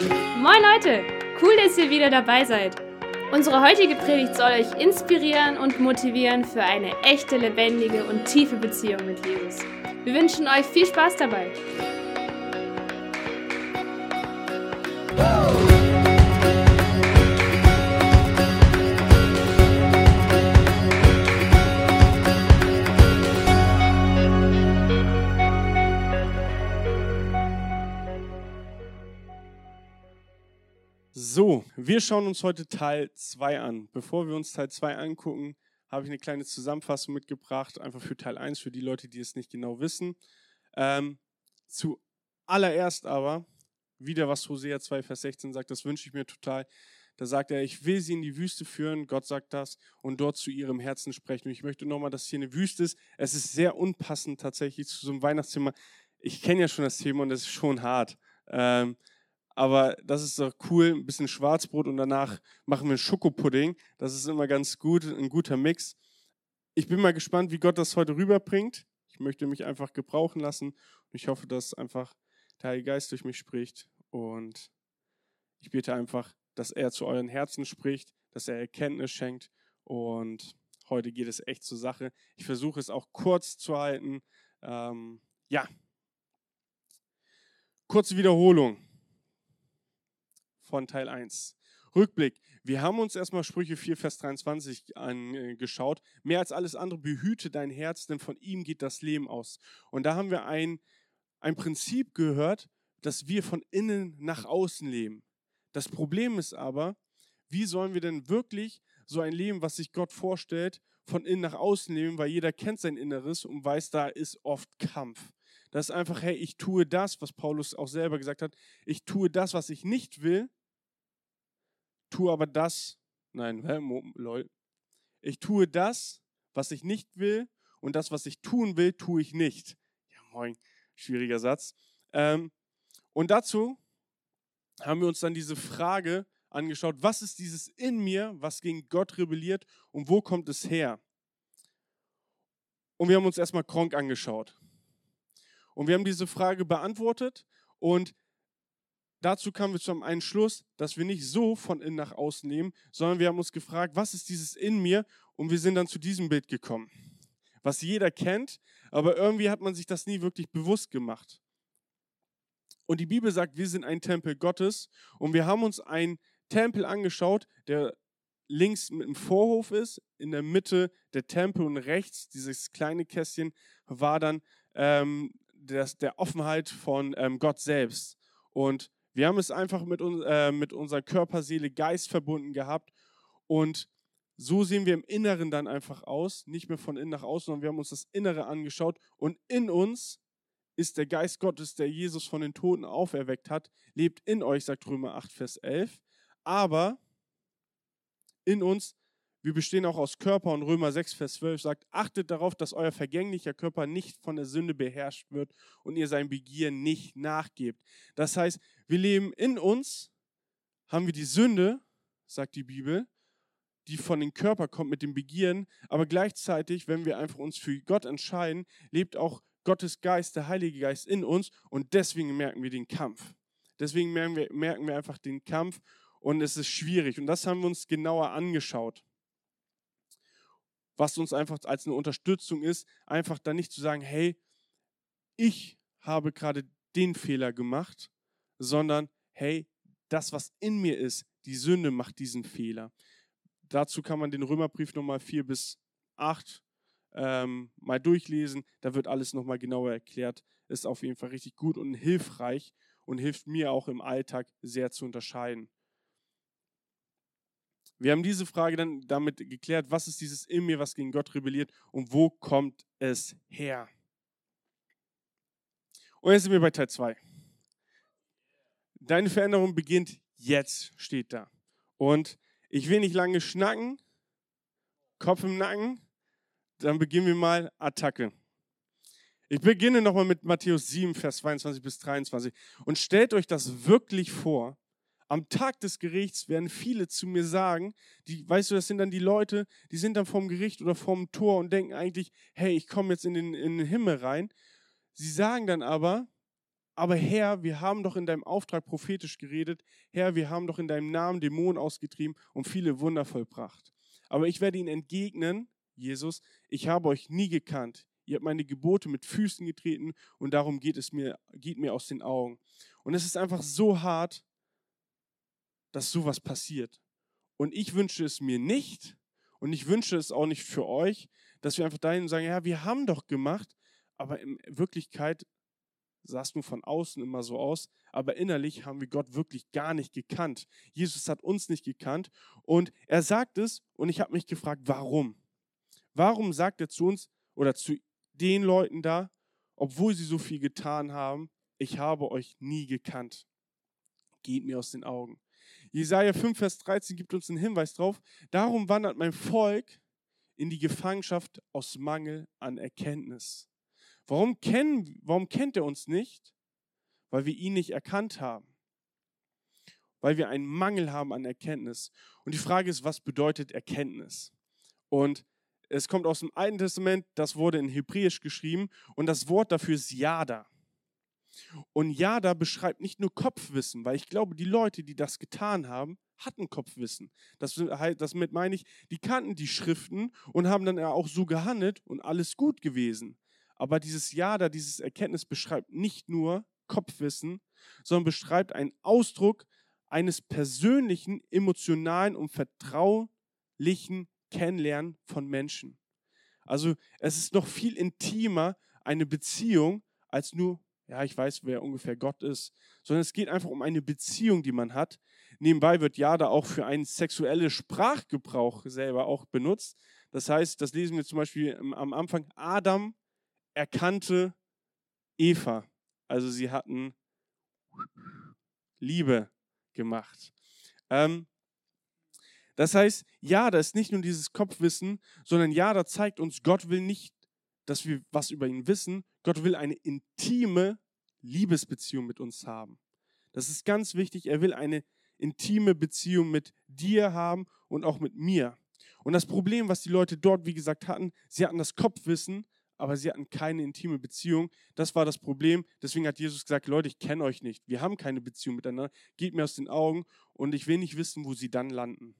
Moin Leute, cool, dass ihr wieder dabei seid. Unsere heutige Predigt soll euch inspirieren und motivieren für eine echte, lebendige und tiefe Beziehung mit Jesus. Wir wünschen euch viel Spaß dabei. Wir schauen uns heute Teil 2 an. Bevor wir uns Teil 2 angucken, habe ich eine kleine Zusammenfassung mitgebracht, einfach für Teil 1, für die Leute, die es nicht genau wissen. Ähm, zuallererst aber, wieder was Hosea 2, Vers 16 sagt, das wünsche ich mir total. Da sagt er, ich will sie in die Wüste führen, Gott sagt das, und dort zu ihrem Herzen sprechen. Und ich möchte nochmal, dass hier eine Wüste ist. Es ist sehr unpassend tatsächlich zu so einem Weihnachtsthema. Ich kenne ja schon das Thema und es ist schon hart. Ähm, aber das ist doch cool, ein bisschen Schwarzbrot und danach machen wir Schokopudding. Das ist immer ganz gut, ein guter Mix. Ich bin mal gespannt, wie Gott das heute rüberbringt. Ich möchte mich einfach gebrauchen lassen und ich hoffe, dass einfach der Heilige Geist durch mich spricht und ich bitte einfach, dass er zu euren Herzen spricht, dass er Erkenntnis schenkt und heute geht es echt zur Sache. Ich versuche es auch kurz zu halten. Ähm, ja, kurze Wiederholung von Teil 1. Rückblick. Wir haben uns erstmal Sprüche 4, Vers 23 angeschaut. Mehr als alles andere behüte dein Herz, denn von ihm geht das Leben aus. Und da haben wir ein, ein Prinzip gehört, dass wir von innen nach außen leben. Das Problem ist aber, wie sollen wir denn wirklich so ein Leben, was sich Gott vorstellt, von innen nach außen leben, weil jeder kennt sein Inneres und weiß, da ist oft Kampf. Das ist einfach, hey, ich tue das, was Paulus auch selber gesagt hat, ich tue das, was ich nicht will, tue aber das, nein, lol. Ich tue das, was ich nicht will und das, was ich tun will, tue ich nicht. Ja, moin, schwieriger Satz. Ähm, und dazu haben wir uns dann diese Frage angeschaut, was ist dieses in mir, was gegen Gott rebelliert und wo kommt es her? Und wir haben uns erstmal Kronk angeschaut. Und wir haben diese Frage beantwortet und dazu kamen wir zu einem Schluss, dass wir nicht so von innen nach außen nehmen, sondern wir haben uns gefragt, was ist dieses in mir? Und wir sind dann zu diesem Bild gekommen, was jeder kennt, aber irgendwie hat man sich das nie wirklich bewusst gemacht. Und die Bibel sagt, wir sind ein Tempel Gottes und wir haben uns einen Tempel angeschaut, der links mit einem Vorhof ist, in der Mitte der Tempel und rechts dieses kleine Kästchen war dann ähm, das, der Offenheit von ähm, Gott selbst. Und wir haben es einfach mit, äh, mit unserer Körper, Seele, Geist verbunden gehabt. Und so sehen wir im Inneren dann einfach aus, nicht mehr von innen nach außen, sondern wir haben uns das Innere angeschaut. Und in uns ist der Geist Gottes, der Jesus von den Toten auferweckt hat, lebt in euch, sagt Römer 8, Vers 11. Aber in uns wir bestehen auch aus Körper und Römer 6, Vers 12 sagt, achtet darauf, dass euer vergänglicher Körper nicht von der Sünde beherrscht wird und ihr sein Begieren nicht nachgebt. Das heißt, wir leben in uns, haben wir die Sünde, sagt die Bibel, die von dem Körper kommt mit dem Begieren, aber gleichzeitig, wenn wir einfach uns für Gott entscheiden, lebt auch Gottes Geist, der Heilige Geist in uns und deswegen merken wir den Kampf. Deswegen merken wir, merken wir einfach den Kampf und es ist schwierig und das haben wir uns genauer angeschaut was uns einfach als eine Unterstützung ist, einfach dann nicht zu sagen, hey, ich habe gerade den Fehler gemacht, sondern hey, das, was in mir ist, die Sünde macht diesen Fehler. Dazu kann man den Römerbrief nochmal 4 bis 8 ähm, mal durchlesen. Da wird alles nochmal genauer erklärt. Ist auf jeden Fall richtig gut und hilfreich und hilft mir auch im Alltag sehr zu unterscheiden. Wir haben diese Frage dann damit geklärt, was ist dieses in mir, was gegen Gott rebelliert und wo kommt es her? Und jetzt sind wir bei Teil 2. Deine Veränderung beginnt jetzt, steht da. Und ich will nicht lange schnacken, Kopf im Nacken, dann beginnen wir mal Attacke. Ich beginne nochmal mit Matthäus 7, Vers 22 bis 23. Und stellt euch das wirklich vor, am Tag des Gerichts werden viele zu mir sagen, die, weißt du, das sind dann die Leute, die sind dann vom Gericht oder vom Tor und denken eigentlich, hey, ich komme jetzt in den, in den Himmel rein. Sie sagen dann aber, aber Herr, wir haben doch in deinem Auftrag prophetisch geredet. Herr, wir haben doch in deinem Namen Dämonen ausgetrieben und viele Wunder vollbracht. Aber ich werde ihnen entgegnen, Jesus, ich habe euch nie gekannt. Ihr habt meine Gebote mit Füßen getreten und darum geht es mir, geht mir aus den Augen. Und es ist einfach so hart, dass sowas passiert. Und ich wünsche es mir nicht und ich wünsche es auch nicht für euch, dass wir einfach dahin sagen, ja, wir haben doch gemacht, aber in Wirklichkeit sah es nur von außen immer so aus, aber innerlich haben wir Gott wirklich gar nicht gekannt. Jesus hat uns nicht gekannt und er sagt es und ich habe mich gefragt, warum? Warum sagt er zu uns oder zu den Leuten da, obwohl sie so viel getan haben, ich habe euch nie gekannt. Geht mir aus den Augen. Jesaja 5, Vers 13 gibt uns einen Hinweis drauf. Darum wandert mein Volk in die Gefangenschaft aus Mangel an Erkenntnis. Warum, kennen, warum kennt er uns nicht? Weil wir ihn nicht erkannt haben. Weil wir einen Mangel haben an Erkenntnis. Und die Frage ist, was bedeutet Erkenntnis? Und es kommt aus dem Alten Testament, das wurde in Hebräisch geschrieben und das Wort dafür ist Yada. Und Yada beschreibt nicht nur Kopfwissen, weil ich glaube, die Leute, die das getan haben, hatten Kopfwissen. Das, damit meine ich, die kannten die Schriften und haben dann auch so gehandelt und alles gut gewesen. Aber dieses Jada, dieses Erkenntnis beschreibt nicht nur Kopfwissen, sondern beschreibt einen Ausdruck eines persönlichen, emotionalen und vertraulichen Kennenlernen von Menschen. Also es ist noch viel intimer eine Beziehung als nur, ja, ich weiß, wer ungefähr Gott ist, sondern es geht einfach um eine Beziehung, die man hat. Nebenbei wird Jada auch für einen sexuellen Sprachgebrauch selber auch benutzt. Das heißt, das lesen wir zum Beispiel am Anfang, Adam erkannte Eva. Also sie hatten Liebe gemacht. Ähm, das heißt, ja, da ist nicht nur dieses Kopfwissen, sondern ja, da zeigt uns, Gott will nicht, dass wir was über ihn wissen. Gott will eine intime Liebesbeziehung mit uns haben. Das ist ganz wichtig. Er will eine intime Beziehung mit dir haben und auch mit mir. Und das Problem, was die Leute dort, wie gesagt, hatten, sie hatten das Kopfwissen, aber sie hatten keine intime Beziehung. Das war das Problem. Deswegen hat Jesus gesagt, Leute, ich kenne euch nicht. Wir haben keine Beziehung miteinander. Geht mir aus den Augen und ich will nicht wissen, wo sie dann landen.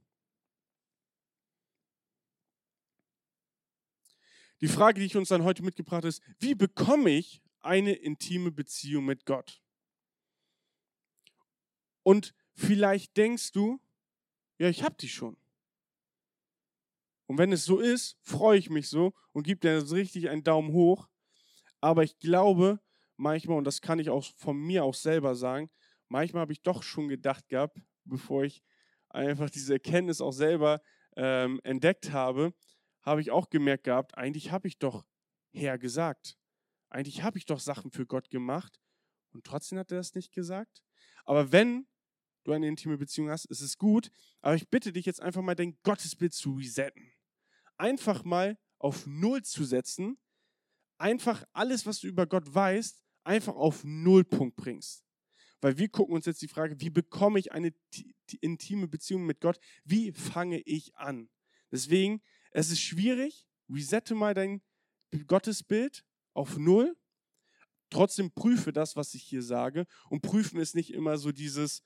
Die Frage, die ich uns dann heute mitgebracht habe, ist, wie bekomme ich eine intime Beziehung mit Gott? Und vielleicht denkst du, ja, ich habe die schon. Und wenn es so ist, freue ich mich so und gebe dir richtig einen Daumen hoch. Aber ich glaube manchmal, und das kann ich auch von mir auch selber sagen, manchmal habe ich doch schon gedacht gehabt, bevor ich einfach diese Erkenntnis auch selber ähm, entdeckt habe, habe ich auch gemerkt gehabt, eigentlich habe ich doch Herr gesagt. Eigentlich habe ich doch Sachen für Gott gemacht und trotzdem hat er das nicht gesagt. Aber wenn du eine intime Beziehung hast, ist es gut. Aber ich bitte dich jetzt einfach mal dein Gottesbild zu resetten einfach mal auf Null zu setzen, einfach alles, was du über Gott weißt, einfach auf Nullpunkt bringst. Weil wir gucken uns jetzt die Frage, wie bekomme ich eine intime Beziehung mit Gott? Wie fange ich an? Deswegen, es ist schwierig. Resette mal dein Gottesbild auf Null. Trotzdem prüfe das, was ich hier sage. Und prüfen ist nicht immer so dieses,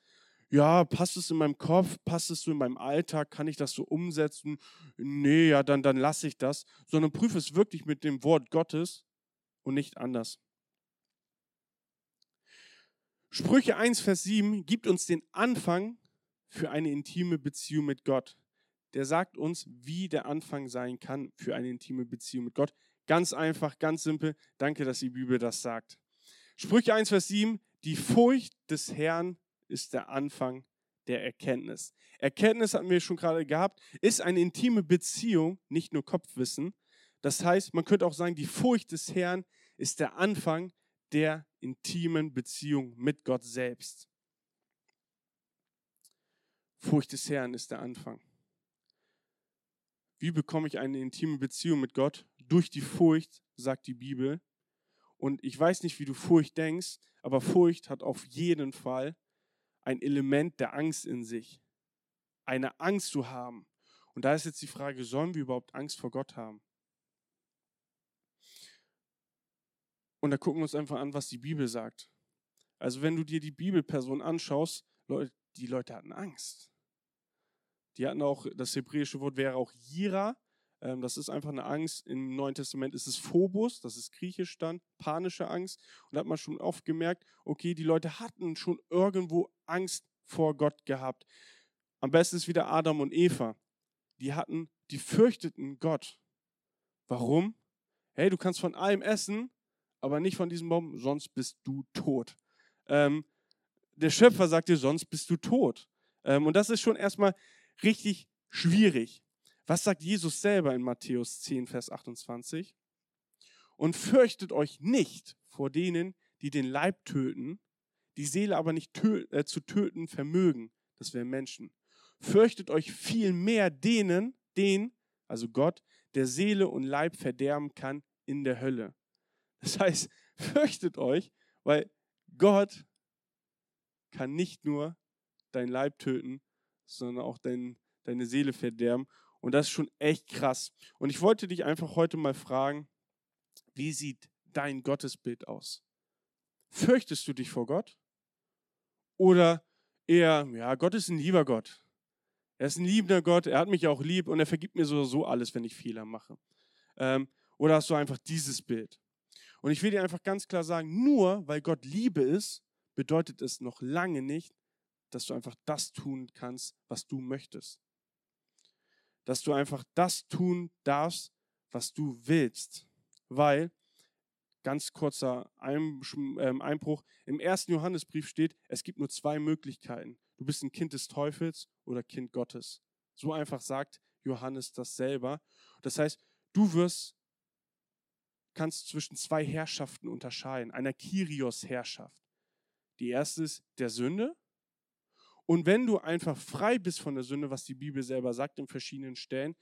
ja, passt es in meinem Kopf, passt es so in meinem Alltag, kann ich das so umsetzen? Nee, ja, dann, dann lasse ich das, sondern prüfe es wirklich mit dem Wort Gottes und nicht anders. Sprüche 1, Vers 7 gibt uns den Anfang für eine intime Beziehung mit Gott. Der sagt uns, wie der Anfang sein kann für eine intime Beziehung mit Gott. Ganz einfach, ganz simpel. Danke, dass die Bibel das sagt. Sprüche 1, Vers 7, die Furcht des Herrn ist der Anfang der Erkenntnis. Erkenntnis hatten wir schon gerade gehabt, ist eine intime Beziehung, nicht nur Kopfwissen. Das heißt, man könnte auch sagen, die Furcht des Herrn ist der Anfang der intimen Beziehung mit Gott selbst. Furcht des Herrn ist der Anfang. Wie bekomme ich eine intime Beziehung mit Gott? Durch die Furcht, sagt die Bibel. Und ich weiß nicht, wie du Furcht denkst, aber Furcht hat auf jeden Fall ein Element der Angst in sich. Eine Angst zu haben. Und da ist jetzt die Frage, sollen wir überhaupt Angst vor Gott haben? Und da gucken wir uns einfach an, was die Bibel sagt. Also wenn du dir die Bibelperson anschaust, die Leute hatten Angst. Die hatten auch, das hebräische Wort wäre auch Jira. Ähm, das ist einfach eine Angst. Im Neuen Testament ist es Phobos, das ist griechisch dann, panische Angst. Und da hat man schon oft gemerkt, okay, die Leute hatten schon irgendwo Angst vor Gott gehabt. Am besten ist wieder Adam und Eva. Die hatten, die fürchteten Gott. Warum? Hey, du kannst von allem essen, aber nicht von diesem Baum, sonst bist du tot. Ähm, der Schöpfer sagt dir, sonst bist du tot. Ähm, und das ist schon erstmal richtig schwierig. Was sagt Jesus selber in Matthäus 10, Vers 28? Und fürchtet euch nicht vor denen, die den Leib töten, die Seele aber nicht tö äh, zu töten vermögen. Das wären Menschen. Fürchtet euch viel mehr denen, den, also Gott, der Seele und Leib verderben kann in der Hölle. Das heißt, fürchtet euch, weil Gott kann nicht nur dein Leib töten, sondern auch dein, deine Seele verderben. Und das ist schon echt krass. Und ich wollte dich einfach heute mal fragen, wie sieht dein Gottesbild aus? Fürchtest du dich vor Gott? Oder eher, ja, Gott ist ein lieber Gott. Er ist ein liebender Gott, er hat mich auch lieb und er vergibt mir so alles, wenn ich Fehler mache. Ähm, oder hast du einfach dieses Bild? Und ich will dir einfach ganz klar sagen, nur weil Gott Liebe ist, bedeutet es noch lange nicht, dass du einfach das tun kannst, was du möchtest. Dass du einfach das tun darfst, was du willst. Weil, ganz kurzer ähm, Einbruch, im ersten Johannesbrief steht, es gibt nur zwei Möglichkeiten. Du bist ein Kind des Teufels oder Kind Gottes. So einfach sagt Johannes das selber. Das heißt, du wirst, kannst zwischen zwei Herrschaften unterscheiden, einer Kyrios-Herrschaft. Die erste ist der Sünde. Und wenn du einfach frei bist von der Sünde, was die Bibel selber sagt in verschiedenen Stellen,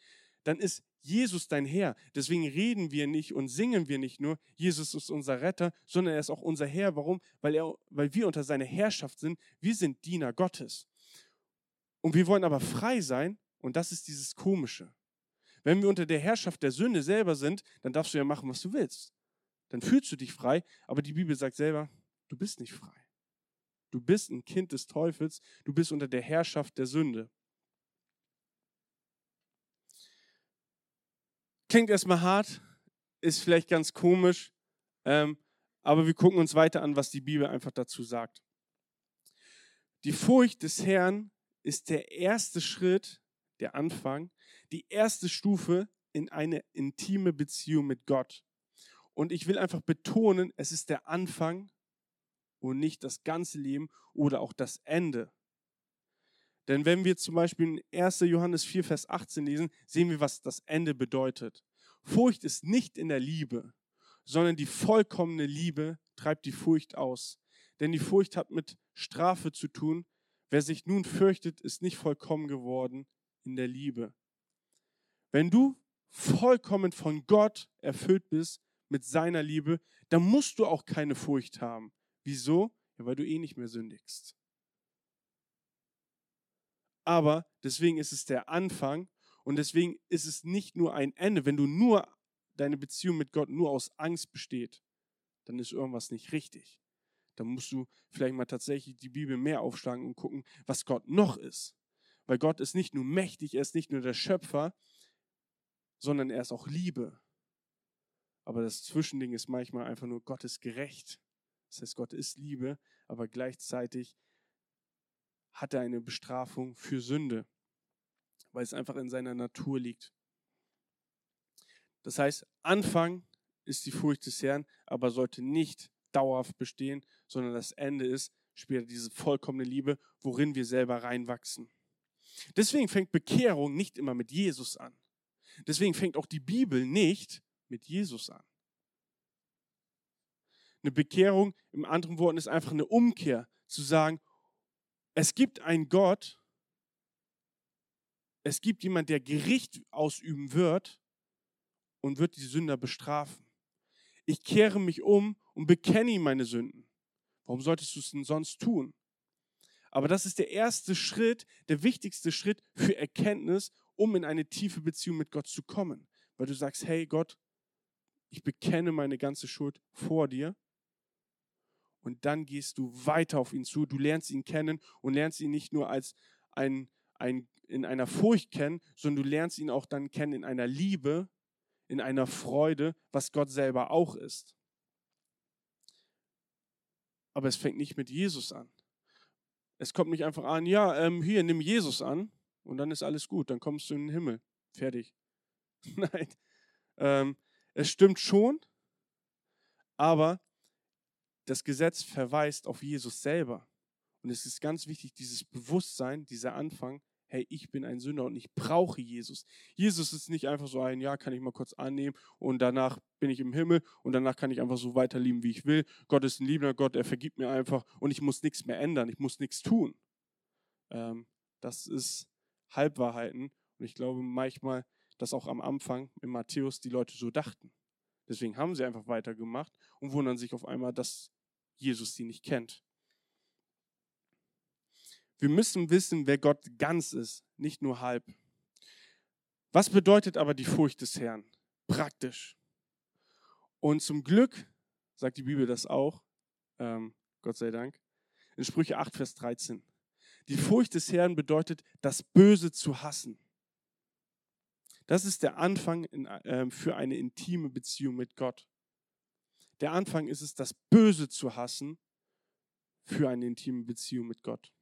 dann ist Jesus dein Herr. Deswegen reden wir nicht und singen wir nicht nur, Jesus ist unser Retter, sondern er ist auch unser Herr. Warum? Weil, er, weil wir unter seiner Herrschaft sind. Wir sind Diener Gottes. Und wir wollen aber frei sein und das ist dieses Komische. Wenn wir unter der Herrschaft der Sünde selber sind, dann darfst du ja machen, was du willst. Dann fühlst du dich frei, aber die Bibel sagt selber, du bist nicht frei. Du bist ein Kind des Teufels, du bist unter der Herrschaft der Sünde. Klingt erstmal hart, ist vielleicht ganz komisch, ähm, aber wir gucken uns weiter an, was die Bibel einfach dazu sagt. Die Furcht des Herrn ist der erste Schritt, der Anfang, die erste Stufe in eine intime Beziehung mit Gott. Und ich will einfach betonen, es ist der Anfang und nicht das ganze Leben oder auch das Ende. Denn wenn wir zum Beispiel in 1. Johannes 4, Vers 18 lesen, sehen wir, was das Ende bedeutet. Furcht ist nicht in der Liebe, sondern die vollkommene Liebe treibt die Furcht aus. Denn die Furcht hat mit Strafe zu tun. Wer sich nun fürchtet, ist nicht vollkommen geworden in der Liebe. Wenn du vollkommen von Gott erfüllt bist mit seiner Liebe, dann musst du auch keine Furcht haben. Wieso? Ja, weil du eh nicht mehr sündigst. Aber deswegen ist es der Anfang und deswegen ist es nicht nur ein Ende. Wenn du nur deine Beziehung mit Gott nur aus Angst besteht, dann ist irgendwas nicht richtig. Dann musst du vielleicht mal tatsächlich die Bibel mehr aufschlagen und gucken, was Gott noch ist. Weil Gott ist nicht nur mächtig, er ist nicht nur der Schöpfer, sondern er ist auch Liebe. Aber das Zwischending ist manchmal einfach nur, Gott ist gerecht. Das heißt, Gott ist Liebe, aber gleichzeitig hat er eine Bestrafung für Sünde, weil es einfach in seiner Natur liegt. Das heißt, Anfang ist die Furcht des Herrn, aber sollte nicht dauerhaft bestehen, sondern das Ende ist später diese vollkommene Liebe, worin wir selber reinwachsen. Deswegen fängt Bekehrung nicht immer mit Jesus an. Deswegen fängt auch die Bibel nicht mit Jesus an. Eine Bekehrung, im anderen Worten, ist einfach eine Umkehr, zu sagen, es gibt einen Gott, es gibt jemand, der Gericht ausüben wird und wird die Sünder bestrafen. Ich kehre mich um und bekenne ihm meine Sünden. Warum solltest du es denn sonst tun? Aber das ist der erste Schritt, der wichtigste Schritt für Erkenntnis, um in eine tiefe Beziehung mit Gott zu kommen. Weil du sagst, hey Gott, ich bekenne meine ganze Schuld vor dir und dann gehst du weiter auf ihn zu. Du lernst ihn kennen und lernst ihn nicht nur als ein, ein in einer Furcht kennen, sondern du lernst ihn auch dann kennen in einer Liebe, in einer Freude, was Gott selber auch ist. Aber es fängt nicht mit Jesus an. Es kommt nicht einfach an, ja, ähm, hier, nimm Jesus an und dann ist alles gut, dann kommst du in den Himmel. Fertig. Nein. Ähm, es stimmt schon, aber das Gesetz verweist auf Jesus selber. Und es ist ganz wichtig, dieses Bewusstsein, dieser Anfang, hey, ich bin ein Sünder und ich brauche Jesus. Jesus ist nicht einfach so ein, ja, kann ich mal kurz annehmen und danach bin ich im Himmel und danach kann ich einfach so weiterleben, wie ich will. Gott ist ein liebender Gott, er vergibt mir einfach und ich muss nichts mehr ändern, ich muss nichts tun. Ähm, das ist Halbwahrheiten und ich glaube manchmal, dass auch am Anfang in Matthäus die Leute so dachten. Deswegen haben sie einfach weitergemacht und wundern sich auf einmal, dass Jesus sie nicht kennt. Wir müssen wissen, wer Gott ganz ist, nicht nur halb. Was bedeutet aber die Furcht des Herrn? Praktisch. Und zum Glück sagt die Bibel das auch, ähm, Gott sei Dank, in Sprüche 8, Vers 13. Die Furcht des Herrn bedeutet, das Böse zu hassen. Das ist der Anfang in, äh, für eine intime Beziehung mit Gott. Der Anfang ist es, das Böse zu hassen für eine intime Beziehung mit Gott.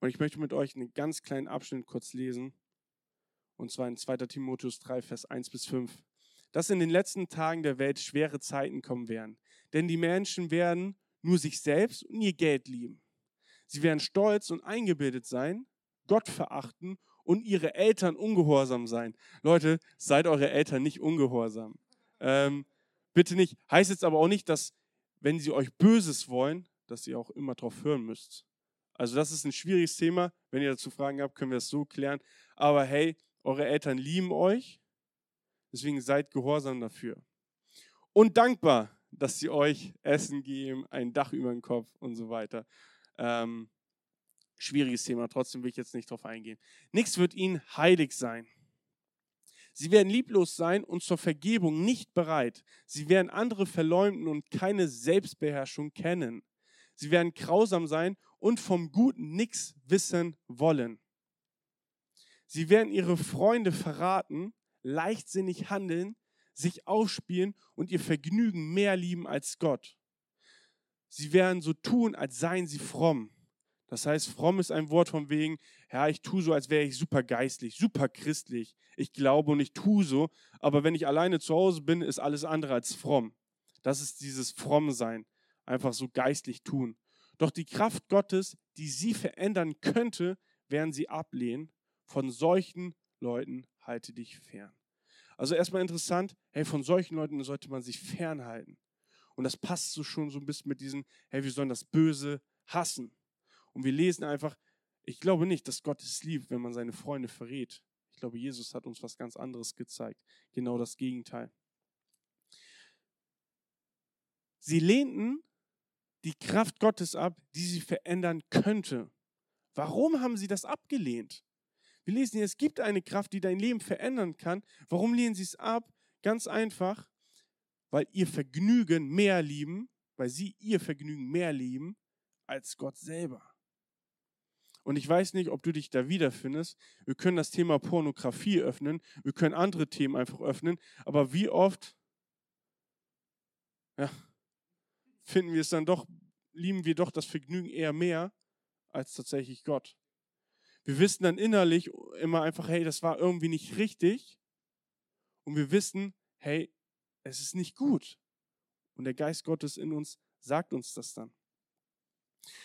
Und ich möchte mit euch einen ganz kleinen Abschnitt kurz lesen. Und zwar in 2. Timotheus 3, Vers 1 bis 5. Dass in den letzten Tagen der Welt schwere Zeiten kommen werden. Denn die Menschen werden nur sich selbst und ihr Geld lieben. Sie werden stolz und eingebildet sein, Gott verachten und ihre Eltern ungehorsam sein. Leute, seid eure Eltern nicht ungehorsam. Ähm, bitte nicht. Heißt jetzt aber auch nicht, dass, wenn sie euch Böses wollen, dass ihr auch immer drauf hören müsst. Also das ist ein schwieriges Thema. Wenn ihr dazu Fragen habt, können wir das so klären. Aber hey, eure Eltern lieben euch. Deswegen seid gehorsam dafür. Und dankbar, dass sie euch Essen geben, ein Dach über den Kopf und so weiter. Ähm, schwieriges Thema, trotzdem will ich jetzt nicht drauf eingehen. Nichts wird ihnen heilig sein. Sie werden lieblos sein und zur Vergebung nicht bereit. Sie werden andere verleumden und keine Selbstbeherrschung kennen. Sie werden grausam sein und vom Guten nichts wissen wollen. Sie werden ihre Freunde verraten, leichtsinnig handeln, sich aufspielen und ihr Vergnügen mehr lieben als Gott. Sie werden so tun, als seien sie fromm. Das heißt, fromm ist ein Wort von wegen, ja, ich tue so, als wäre ich super geistlich, super christlich. Ich glaube und ich tue so, aber wenn ich alleine zu Hause bin, ist alles andere als fromm. Das ist dieses Frommsein, einfach so geistlich tun. Doch die Kraft Gottes, die sie verändern könnte, werden sie ablehnen. Von solchen Leuten halte dich fern. Also erstmal interessant, hey, von solchen Leuten sollte man sich fernhalten. Und das passt so schon so ein bisschen mit diesen, hey, wir sollen das Böse hassen. Und wir lesen einfach, ich glaube nicht, dass Gott es liebt, wenn man seine Freunde verrät. Ich glaube, Jesus hat uns was ganz anderes gezeigt. Genau das Gegenteil. Sie lehnten die Kraft Gottes ab, die sie verändern könnte. Warum haben sie das abgelehnt? Wir lesen hier, es gibt eine Kraft, die dein Leben verändern kann. Warum lehnen sie es ab? Ganz einfach, weil ihr Vergnügen mehr lieben, weil sie ihr Vergnügen mehr lieben als Gott selber. Und ich weiß nicht, ob du dich da wiederfindest. Wir können das Thema Pornografie öffnen, wir können andere Themen einfach öffnen, aber wie oft ja, finden wir es dann doch, lieben wir doch das Vergnügen eher mehr als tatsächlich Gott. Wir wissen dann innerlich immer einfach, hey, das war irgendwie nicht richtig. Und wir wissen, hey, es ist nicht gut. Und der Geist Gottes in uns sagt uns das dann.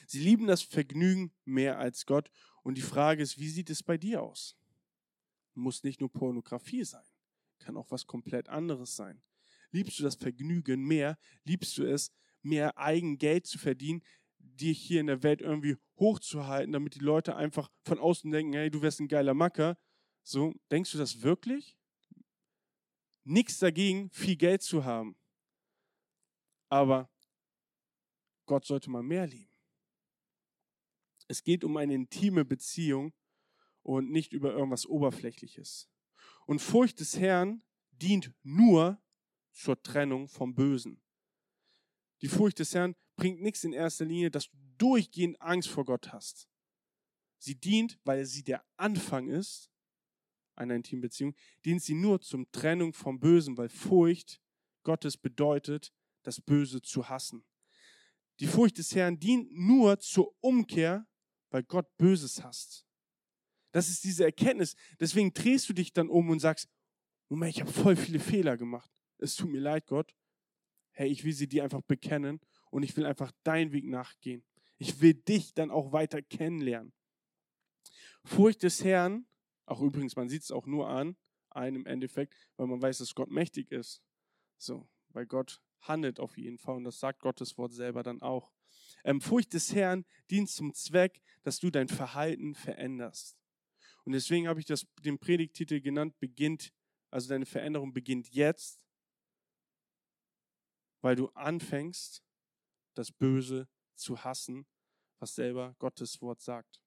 Sie lieben das Vergnügen mehr als Gott. Und die Frage ist, wie sieht es bei dir aus? Muss nicht nur Pornografie sein, kann auch was komplett anderes sein. Liebst du das Vergnügen mehr? Liebst du es, mehr Eigengeld zu verdienen, dich hier in der Welt irgendwie hochzuhalten, damit die Leute einfach von außen denken, hey, du wärst ein geiler Macker. So, denkst du das wirklich? Nichts dagegen, viel Geld zu haben. Aber Gott sollte man mehr lieben. Es geht um eine intime Beziehung und nicht über irgendwas Oberflächliches. Und Furcht des Herrn dient nur zur Trennung vom Bösen. Die Furcht des Herrn bringt nichts in erster Linie, dass du durchgehend Angst vor Gott hast. Sie dient, weil sie der Anfang ist einer intimen Beziehung, dient sie nur zum Trennung vom Bösen, weil Furcht Gottes bedeutet, das Böse zu hassen. Die Furcht des Herrn dient nur zur Umkehr, weil Gott Böses hasst. Das ist diese Erkenntnis. Deswegen drehst du dich dann um und sagst, Moment, ich habe voll viele Fehler gemacht. Es tut mir leid, Gott. Hey, ich will sie dir einfach bekennen und ich will einfach deinen Weg nachgehen. Ich will dich dann auch weiter kennenlernen. Furcht des Herrn, auch übrigens, man sieht es auch nur an, einem Endeffekt, weil man weiß, dass Gott mächtig ist. So, weil Gott handelt auf jeden Fall und das sagt Gottes Wort selber dann auch. Ähm, Furcht des Herrn dient zum Zweck, dass du dein Verhalten veränderst. Und deswegen habe ich das, den Predigtitel genannt, beginnt, also deine Veränderung beginnt jetzt, weil du anfängst, das Böse zu hassen, was selber Gottes Wort sagt.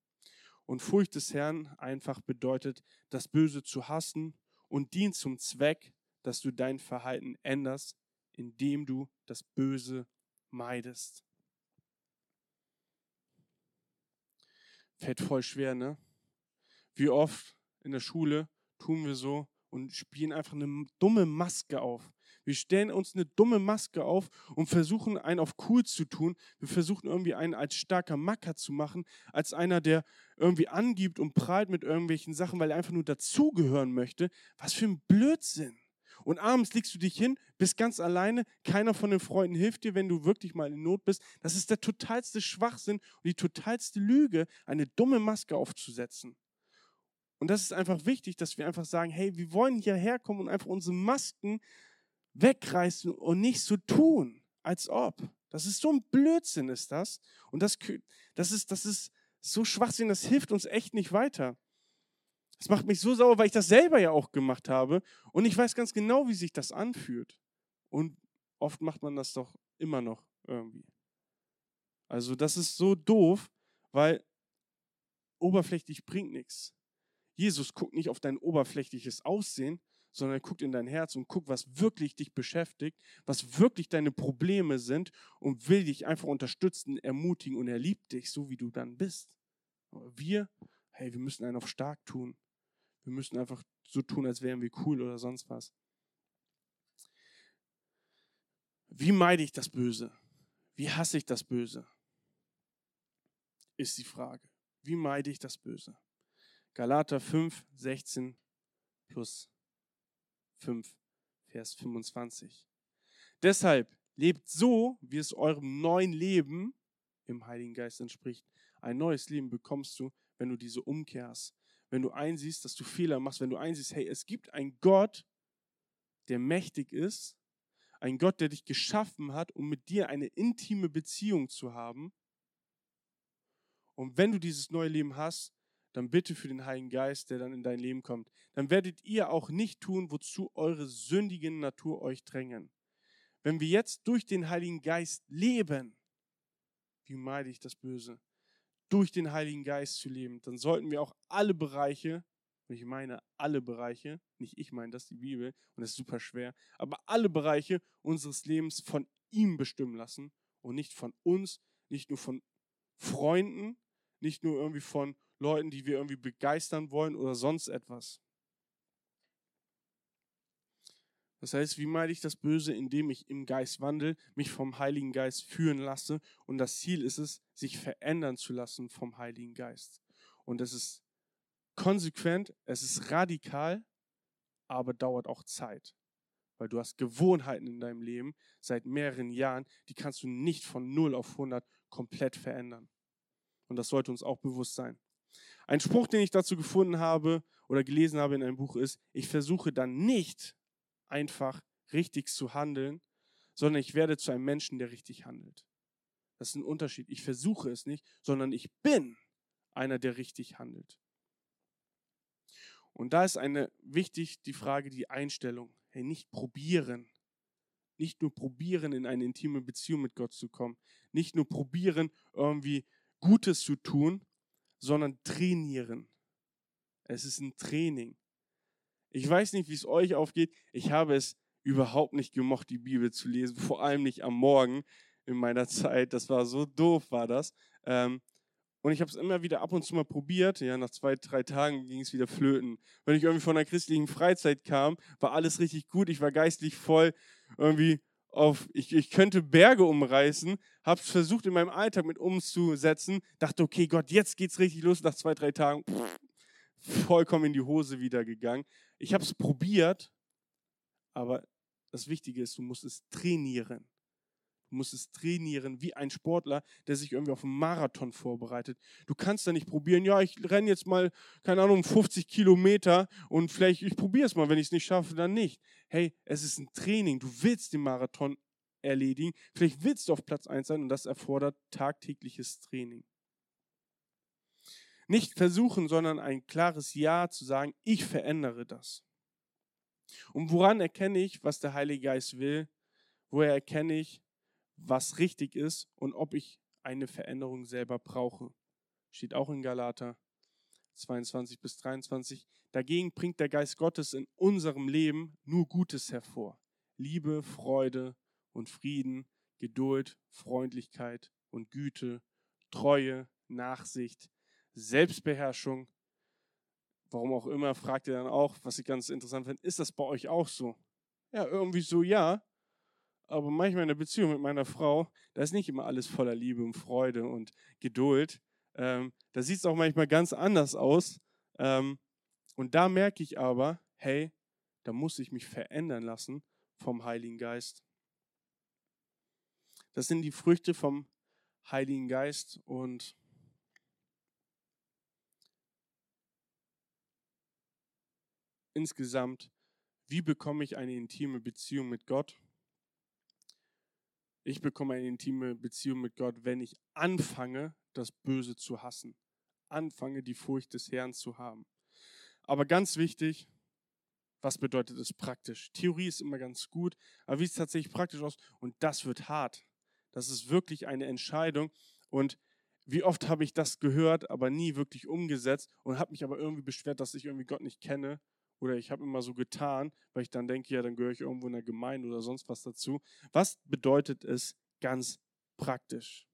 Und Furcht des Herrn einfach bedeutet, das Böse zu hassen und dient zum Zweck, dass du dein Verhalten änderst, indem du das Böse meidest. Fällt voll schwer, ne? Wie oft in der Schule tun wir so und spielen einfach eine dumme Maske auf. Wir stellen uns eine dumme Maske auf und versuchen einen auf cool zu tun. Wir versuchen irgendwie einen als starker Macker zu machen, als einer, der irgendwie angibt und prahlt mit irgendwelchen Sachen, weil er einfach nur dazugehören möchte. Was für ein Blödsinn. Und abends legst du dich hin, bist ganz alleine, keiner von den Freunden hilft dir, wenn du wirklich mal in Not bist. Das ist der totalste Schwachsinn und die totalste Lüge, eine dumme Maske aufzusetzen. Und das ist einfach wichtig, dass wir einfach sagen, hey, wir wollen hierher kommen und einfach unsere Masken wegreißen und nicht so tun, als ob. Das ist so ein Blödsinn, ist das. Und das, das, ist, das ist so Schwachsinn, das hilft uns echt nicht weiter. Das macht mich so sauer, weil ich das selber ja auch gemacht habe. Und ich weiß ganz genau, wie sich das anfühlt. Und oft macht man das doch immer noch irgendwie. Also das ist so doof, weil oberflächlich bringt nichts. Jesus guckt nicht auf dein oberflächliches Aussehen, sondern er guckt in dein Herz und guckt, was wirklich dich beschäftigt, was wirklich deine Probleme sind und will dich einfach unterstützen, ermutigen und er liebt dich, so wie du dann bist. Aber wir, hey, wir müssen einen auf stark tun. Wir müssen einfach so tun, als wären wir cool oder sonst was. Wie meide ich das Böse? Wie hasse ich das Böse? Ist die Frage. Wie meide ich das Böse? Galater 5, 16 plus 5, Vers 25. Deshalb lebt so, wie es eurem neuen Leben im Heiligen Geist entspricht. Ein neues Leben bekommst du, wenn du diese umkehrst. Wenn du einsiehst, dass du Fehler machst, wenn du einsiehst, hey, es gibt einen Gott, der mächtig ist, ein Gott, der dich geschaffen hat, um mit dir eine intime Beziehung zu haben. Und wenn du dieses neue Leben hast, dann bitte für den Heiligen Geist, der dann in dein Leben kommt. Dann werdet ihr auch nicht tun, wozu eure sündigen Natur euch drängen. Wenn wir jetzt durch den Heiligen Geist leben, wie meide ich das Böse? Durch den Heiligen Geist zu leben, dann sollten wir auch alle Bereiche, und ich meine alle Bereiche, nicht ich meine das, die Bibel, und das ist super schwer, aber alle Bereiche unseres Lebens von ihm bestimmen lassen und nicht von uns, nicht nur von Freunden, nicht nur irgendwie von Leuten, die wir irgendwie begeistern wollen oder sonst etwas. Das heißt, wie meide ich das Böse, indem ich im Geist wandle, mich vom Heiligen Geist führen lasse und das Ziel ist es, sich verändern zu lassen vom Heiligen Geist. Und es ist konsequent, es ist radikal, aber dauert auch Zeit. Weil du hast Gewohnheiten in deinem Leben seit mehreren Jahren, die kannst du nicht von 0 auf 100 komplett verändern. Und das sollte uns auch bewusst sein. Ein Spruch, den ich dazu gefunden habe oder gelesen habe in einem Buch ist, ich versuche dann nicht einfach richtig zu handeln, sondern ich werde zu einem Menschen, der richtig handelt. Das ist ein Unterschied. Ich versuche es nicht, sondern ich bin einer, der richtig handelt. Und da ist eine wichtig die Frage, die Einstellung. Hey, nicht probieren. Nicht nur probieren, in eine intime Beziehung mit Gott zu kommen. Nicht nur probieren, irgendwie Gutes zu tun, sondern trainieren. Es ist ein Training. Ich weiß nicht, wie es euch aufgeht. Ich habe es überhaupt nicht gemocht, die Bibel zu lesen, vor allem nicht am Morgen in meiner Zeit. Das war so doof, war das. Ähm, und ich habe es immer wieder ab und zu mal probiert. Ja, nach zwei, drei Tagen ging es wieder flöten. Wenn ich irgendwie von einer christlichen Freizeit kam, war alles richtig gut. Ich war geistlich voll irgendwie auf, ich, ich könnte Berge umreißen, habe es versucht in meinem Alltag mit umzusetzen, dachte, okay, Gott, jetzt geht's richtig los. Nach zwei, drei Tagen pff, vollkommen in die Hose wieder gegangen. Ich habe es probiert, aber das Wichtige ist, du musst es trainieren. Du musst es trainieren wie ein Sportler, der sich irgendwie auf einen Marathon vorbereitet. Du kannst da nicht probieren, ja, ich renne jetzt mal, keine Ahnung, 50 Kilometer und vielleicht, ich probiere es mal, wenn ich es nicht schaffe, dann nicht. Hey, es ist ein Training. Du willst den Marathon erledigen. Vielleicht willst du auf Platz 1 sein und das erfordert tagtägliches Training. Nicht versuchen, sondern ein klares Ja zu sagen, ich verändere das. Und woran erkenne ich, was der Heilige Geist will? Woher erkenne ich, was richtig ist und ob ich eine Veränderung selber brauche. Steht auch in Galater 22 bis 23. Dagegen bringt der Geist Gottes in unserem Leben nur Gutes hervor. Liebe, Freude und Frieden, Geduld, Freundlichkeit und Güte, Treue, Nachsicht, Selbstbeherrschung. Warum auch immer, fragt ihr dann auch, was ich ganz interessant finde, ist das bei euch auch so? Ja, irgendwie so ja, aber manchmal in der Beziehung mit meiner Frau, da ist nicht immer alles voller Liebe und Freude und Geduld. Ähm, da sieht es auch manchmal ganz anders aus. Ähm, und da merke ich aber, hey, da muss ich mich verändern lassen vom Heiligen Geist. Das sind die Früchte vom Heiligen Geist und insgesamt, wie bekomme ich eine intime Beziehung mit Gott? Ich bekomme eine intime Beziehung mit Gott, wenn ich anfange, das Böse zu hassen. Anfange, die Furcht des Herrn zu haben. Aber ganz wichtig, was bedeutet es praktisch? Theorie ist immer ganz gut, aber wie sieht es tatsächlich praktisch aus? Und das wird hart. Das ist wirklich eine Entscheidung. Und wie oft habe ich das gehört, aber nie wirklich umgesetzt und habe mich aber irgendwie beschwert, dass ich irgendwie Gott nicht kenne oder ich habe immer so getan, weil ich dann denke, ja, dann gehöre ich irgendwo in der Gemeinde oder sonst was dazu. Was bedeutet es ganz praktisch?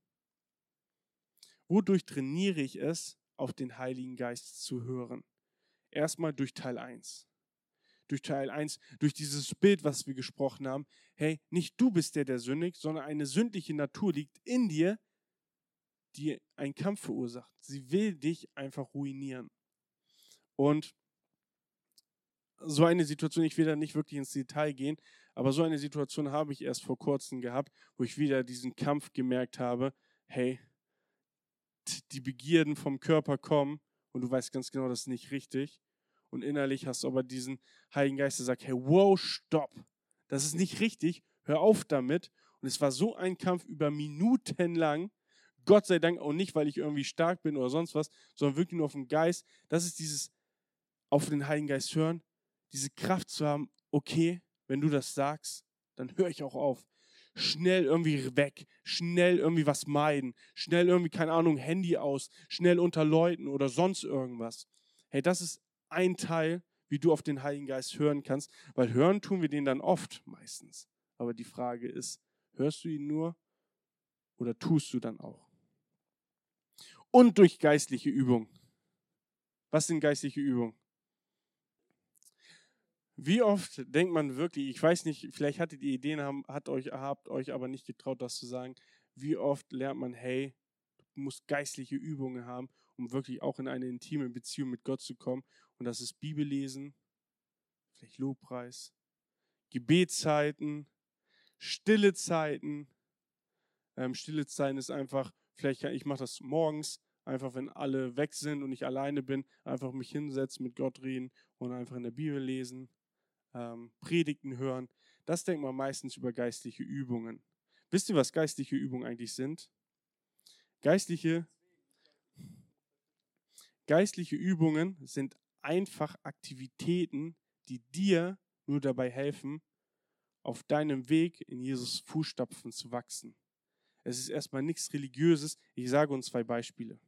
Wodurch trainiere ich es, auf den Heiligen Geist zu hören? Erstmal durch Teil 1. Durch Teil 1, durch dieses Bild, was wir gesprochen haben. Hey, nicht du bist der, der sündigt, sondern eine sündliche Natur liegt in dir, die einen Kampf verursacht. Sie will dich einfach ruinieren. Und so eine Situation, ich will da nicht wirklich ins Detail gehen, aber so eine Situation habe ich erst vor kurzem gehabt, wo ich wieder diesen Kampf gemerkt habe, hey, die Begierden vom Körper kommen und du weißt ganz genau, das ist nicht richtig. Und innerlich hast du aber diesen Heiligen Geist, der sagt, hey, wow, stopp, das ist nicht richtig, hör auf damit. Und es war so ein Kampf über Minuten lang, Gott sei Dank auch nicht, weil ich irgendwie stark bin oder sonst was, sondern wirklich nur auf den Geist. Das ist dieses auf den Heiligen Geist hören, diese Kraft zu haben, okay, wenn du das sagst, dann höre ich auch auf. Schnell irgendwie weg, schnell irgendwie was meiden, schnell irgendwie, keine Ahnung, Handy aus, schnell unter Leuten oder sonst irgendwas. Hey, das ist ein Teil, wie du auf den Heiligen Geist hören kannst, weil hören tun wir den dann oft meistens. Aber die Frage ist, hörst du ihn nur oder tust du dann auch? Und durch geistliche Übung. Was sind geistliche Übungen? Wie oft denkt man wirklich, ich weiß nicht, vielleicht hattet ihr Ideen, haben, hat euch, habt euch aber nicht getraut, das zu sagen. Wie oft lernt man, hey, du musst geistliche Übungen haben, um wirklich auch in eine intime Beziehung mit Gott zu kommen. Und das ist Bibellesen, vielleicht Lobpreis, Gebetszeiten, stille Zeiten. Ähm, stille Zeiten ist einfach, vielleicht kann, ich mache das morgens, einfach wenn alle weg sind und ich alleine bin, einfach mich hinsetzen, mit Gott reden und einfach in der Bibel lesen ähm, Predigten hören. Das denkt man meistens über geistliche Übungen. Wisst ihr, was geistliche Übungen eigentlich sind? Geistliche, geistliche Übungen sind einfach Aktivitäten, die dir nur dabei helfen, auf deinem Weg in Jesus Fußstapfen zu wachsen. Es ist erstmal nichts Religiöses. Ich sage uns zwei Beispiele.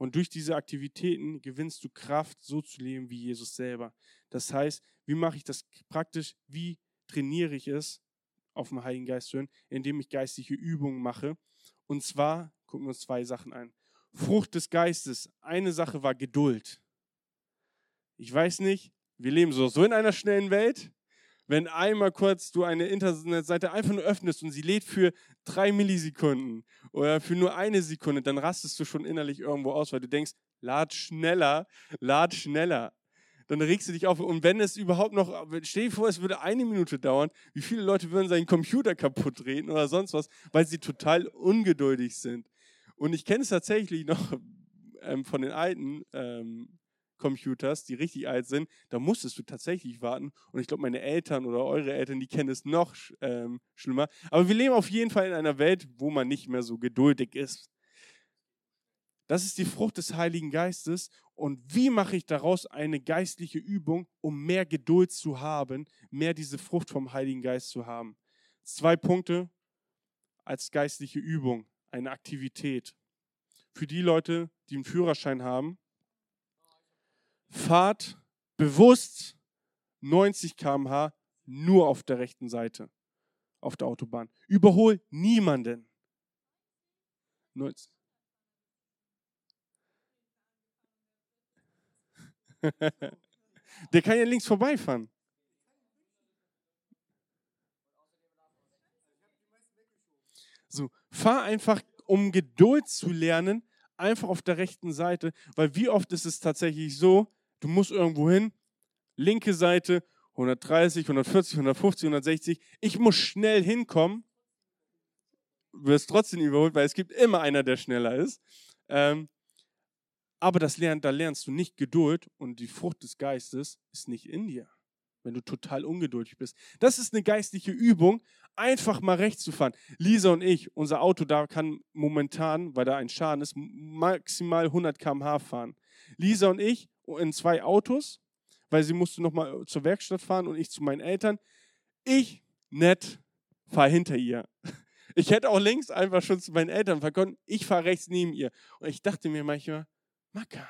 Und durch diese Aktivitäten gewinnst du Kraft, so zu leben wie Jesus selber. Das heißt, wie mache ich das praktisch? Wie trainiere ich es, auf den Heiligen Geist zu hören? Indem ich geistliche Übungen mache. Und zwar gucken wir uns zwei Sachen an. Frucht des Geistes. Eine Sache war Geduld. Ich weiß nicht, wir leben so, so in einer schnellen Welt. Wenn einmal kurz du eine Internetseite einfach nur öffnest und sie lädt für drei Millisekunden oder für nur eine Sekunde, dann rastest du schon innerlich irgendwo aus, weil du denkst, lad schneller, lad schneller. Dann regst du dich auf. Und wenn es überhaupt noch, stell dir vor, es würde eine Minute dauern, wie viele Leute würden seinen Computer kaputt reden oder sonst was, weil sie total ungeduldig sind. Und ich kenne es tatsächlich noch ähm, von den alten ähm, Computers, die richtig alt sind, da musstest du tatsächlich warten. Und ich glaube, meine Eltern oder eure Eltern, die kennen es noch ähm, schlimmer. Aber wir leben auf jeden Fall in einer Welt, wo man nicht mehr so geduldig ist. Das ist die Frucht des Heiligen Geistes. Und wie mache ich daraus eine geistliche Übung, um mehr Geduld zu haben, mehr diese Frucht vom Heiligen Geist zu haben? Zwei Punkte als geistliche Übung eine Aktivität. Für die Leute, die einen Führerschein haben, fahrt bewusst 90 km/h nur auf der rechten Seite auf der Autobahn. Überhol niemanden. 90. der kann ja links vorbeifahren. So, fahr einfach, um Geduld zu lernen, einfach auf der rechten Seite, weil wie oft ist es tatsächlich so, du musst irgendwo hin, linke Seite, 130, 140, 150, 160, ich muss schnell hinkommen, wirst trotzdem überholt, weil es gibt immer einer, der schneller ist. Ähm, aber das lernt, da lernst du nicht Geduld und die Frucht des Geistes ist nicht in dir wenn du total ungeduldig bist. Das ist eine geistliche Übung, einfach mal rechts zu fahren. Lisa und ich, unser Auto da kann momentan, weil da ein Schaden ist, maximal 100 km/h fahren. Lisa und ich in zwei Autos, weil sie musste noch mal zur Werkstatt fahren und ich zu meinen Eltern. Ich nett fahre hinter ihr. Ich hätte auch links einfach schon zu meinen Eltern fahren können. Ich fahre rechts neben ihr. Und ich dachte mir manchmal, Macker,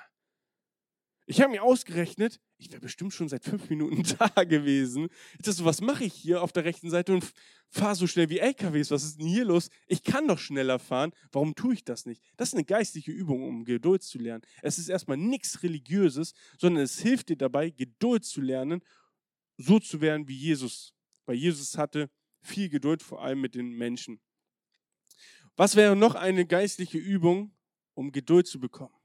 ich habe mir ausgerechnet, ich wäre bestimmt schon seit fünf Minuten da gewesen. Ich dachte so, was mache ich hier auf der rechten Seite und fahre so schnell wie LKWs? Was ist denn hier los? Ich kann doch schneller fahren. Warum tue ich das nicht? Das ist eine geistliche Übung, um Geduld zu lernen. Es ist erstmal nichts Religiöses, sondern es hilft dir dabei, Geduld zu lernen, so zu werden wie Jesus. Weil Jesus hatte viel Geduld, vor allem mit den Menschen. Was wäre noch eine geistliche Übung, um Geduld zu bekommen?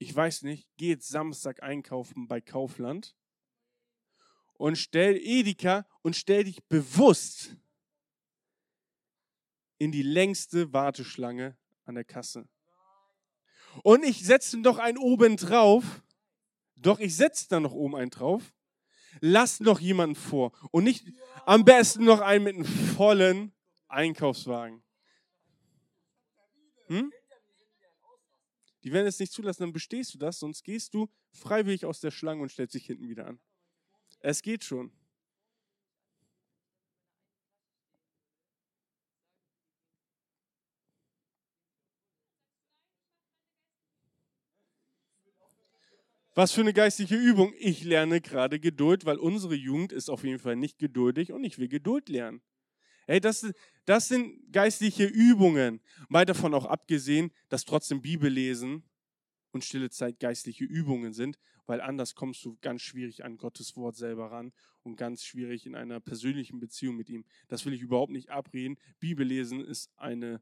Ich weiß nicht, geh jetzt Samstag einkaufen bei Kaufland und stell Edeka und stell dich bewusst in die längste Warteschlange an der Kasse. Und ich setze noch einen oben drauf. Doch ich setze da noch oben einen drauf. Lass noch jemanden vor. Und nicht am besten noch einen mit einem vollen Einkaufswagen. Hm? Die werden es nicht zulassen, dann bestehst du das, sonst gehst du freiwillig aus der Schlange und stellst dich hinten wieder an. Es geht schon. Was für eine geistliche Übung. Ich lerne gerade Geduld, weil unsere Jugend ist auf jeden Fall nicht geduldig und ich will Geduld lernen. Hey, das, das sind geistliche Übungen. Mal davon auch abgesehen, dass trotzdem Bibellesen und stille Zeit geistliche Übungen sind, weil anders kommst du ganz schwierig an Gottes Wort selber ran und ganz schwierig in einer persönlichen Beziehung mit ihm. Das will ich überhaupt nicht abreden. Bibellesen ist eine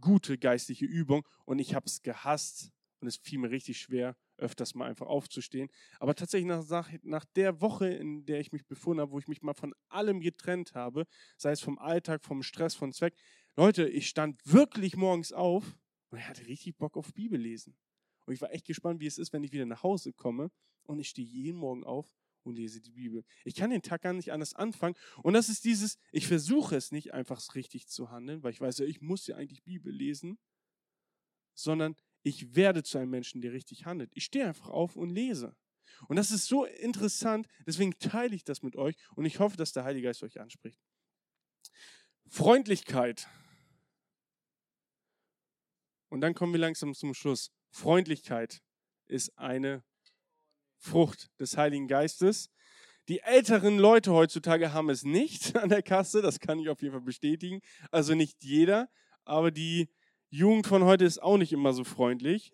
gute geistliche Übung und ich habe es gehasst und es fiel mir richtig schwer, öfters mal einfach aufzustehen. Aber tatsächlich nach, nach der Woche, in der ich mich befunden habe, wo ich mich mal von allem getrennt habe, sei es vom Alltag, vom Stress, vom Zweck, Leute, ich stand wirklich morgens auf und ich hatte richtig Bock auf Bibellesen. Und ich war echt gespannt, wie es ist, wenn ich wieder nach Hause komme und ich stehe jeden Morgen auf und lese die Bibel. Ich kann den Tag gar nicht anders anfangen. Und das ist dieses, ich versuche es nicht einfach richtig zu handeln, weil ich weiß ja, ich muss ja eigentlich Bibel lesen, sondern ich werde zu einem Menschen, der richtig handelt. Ich stehe einfach auf und lese. Und das ist so interessant, deswegen teile ich das mit euch und ich hoffe, dass der Heilige Geist euch anspricht. Freundlichkeit. Und dann kommen wir langsam zum Schluss. Freundlichkeit ist eine Frucht des Heiligen Geistes. Die älteren Leute heutzutage haben es nicht an der Kasse, das kann ich auf jeden Fall bestätigen. Also nicht jeder, aber die Jugend von heute ist auch nicht immer so freundlich.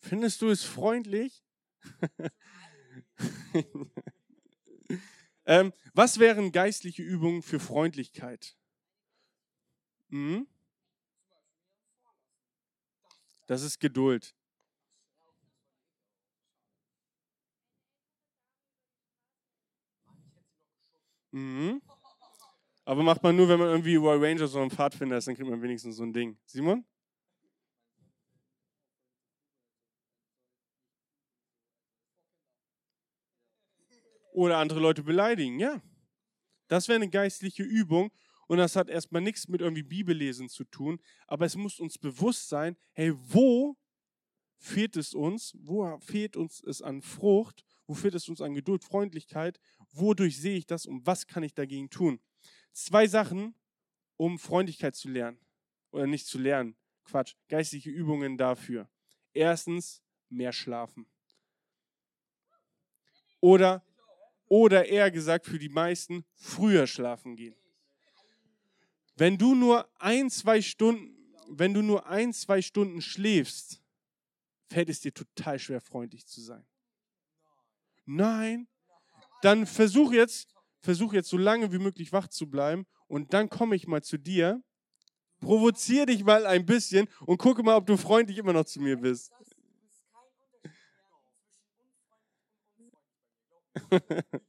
Findest du es freundlich? ähm, was wären geistliche Übungen für Freundlichkeit? Mhm. Das ist Geduld. Mhm. Aber macht man nur, wenn man irgendwie Roy Ranger so ein Pfadfinder ist, dann kriegt man wenigstens so ein Ding. Simon? Oder andere Leute beleidigen, ja. Das wäre eine geistliche Übung und das hat erstmal nichts mit irgendwie Bibellesen zu tun, aber es muss uns bewusst sein, hey, wo fehlt es uns? Wo fehlt uns es an Frucht? Wo fehlt es uns an Geduld, Freundlichkeit? Wodurch sehe ich das und was kann ich dagegen tun? Zwei Sachen, um Freundlichkeit zu lernen. Oder nicht zu lernen. Quatsch. Geistliche Übungen dafür. Erstens, mehr schlafen. Oder, oder eher gesagt für die meisten, früher schlafen gehen. Wenn du nur ein, zwei Stunden, wenn du nur ein, zwei Stunden schläfst, fällt es dir total schwer, freundlich zu sein. Nein. Dann versuch jetzt, versuch jetzt so lange wie möglich wach zu bleiben und dann komme ich mal zu dir, provoziere dich mal ein bisschen und gucke mal, ob du freundlich immer noch zu mir bist.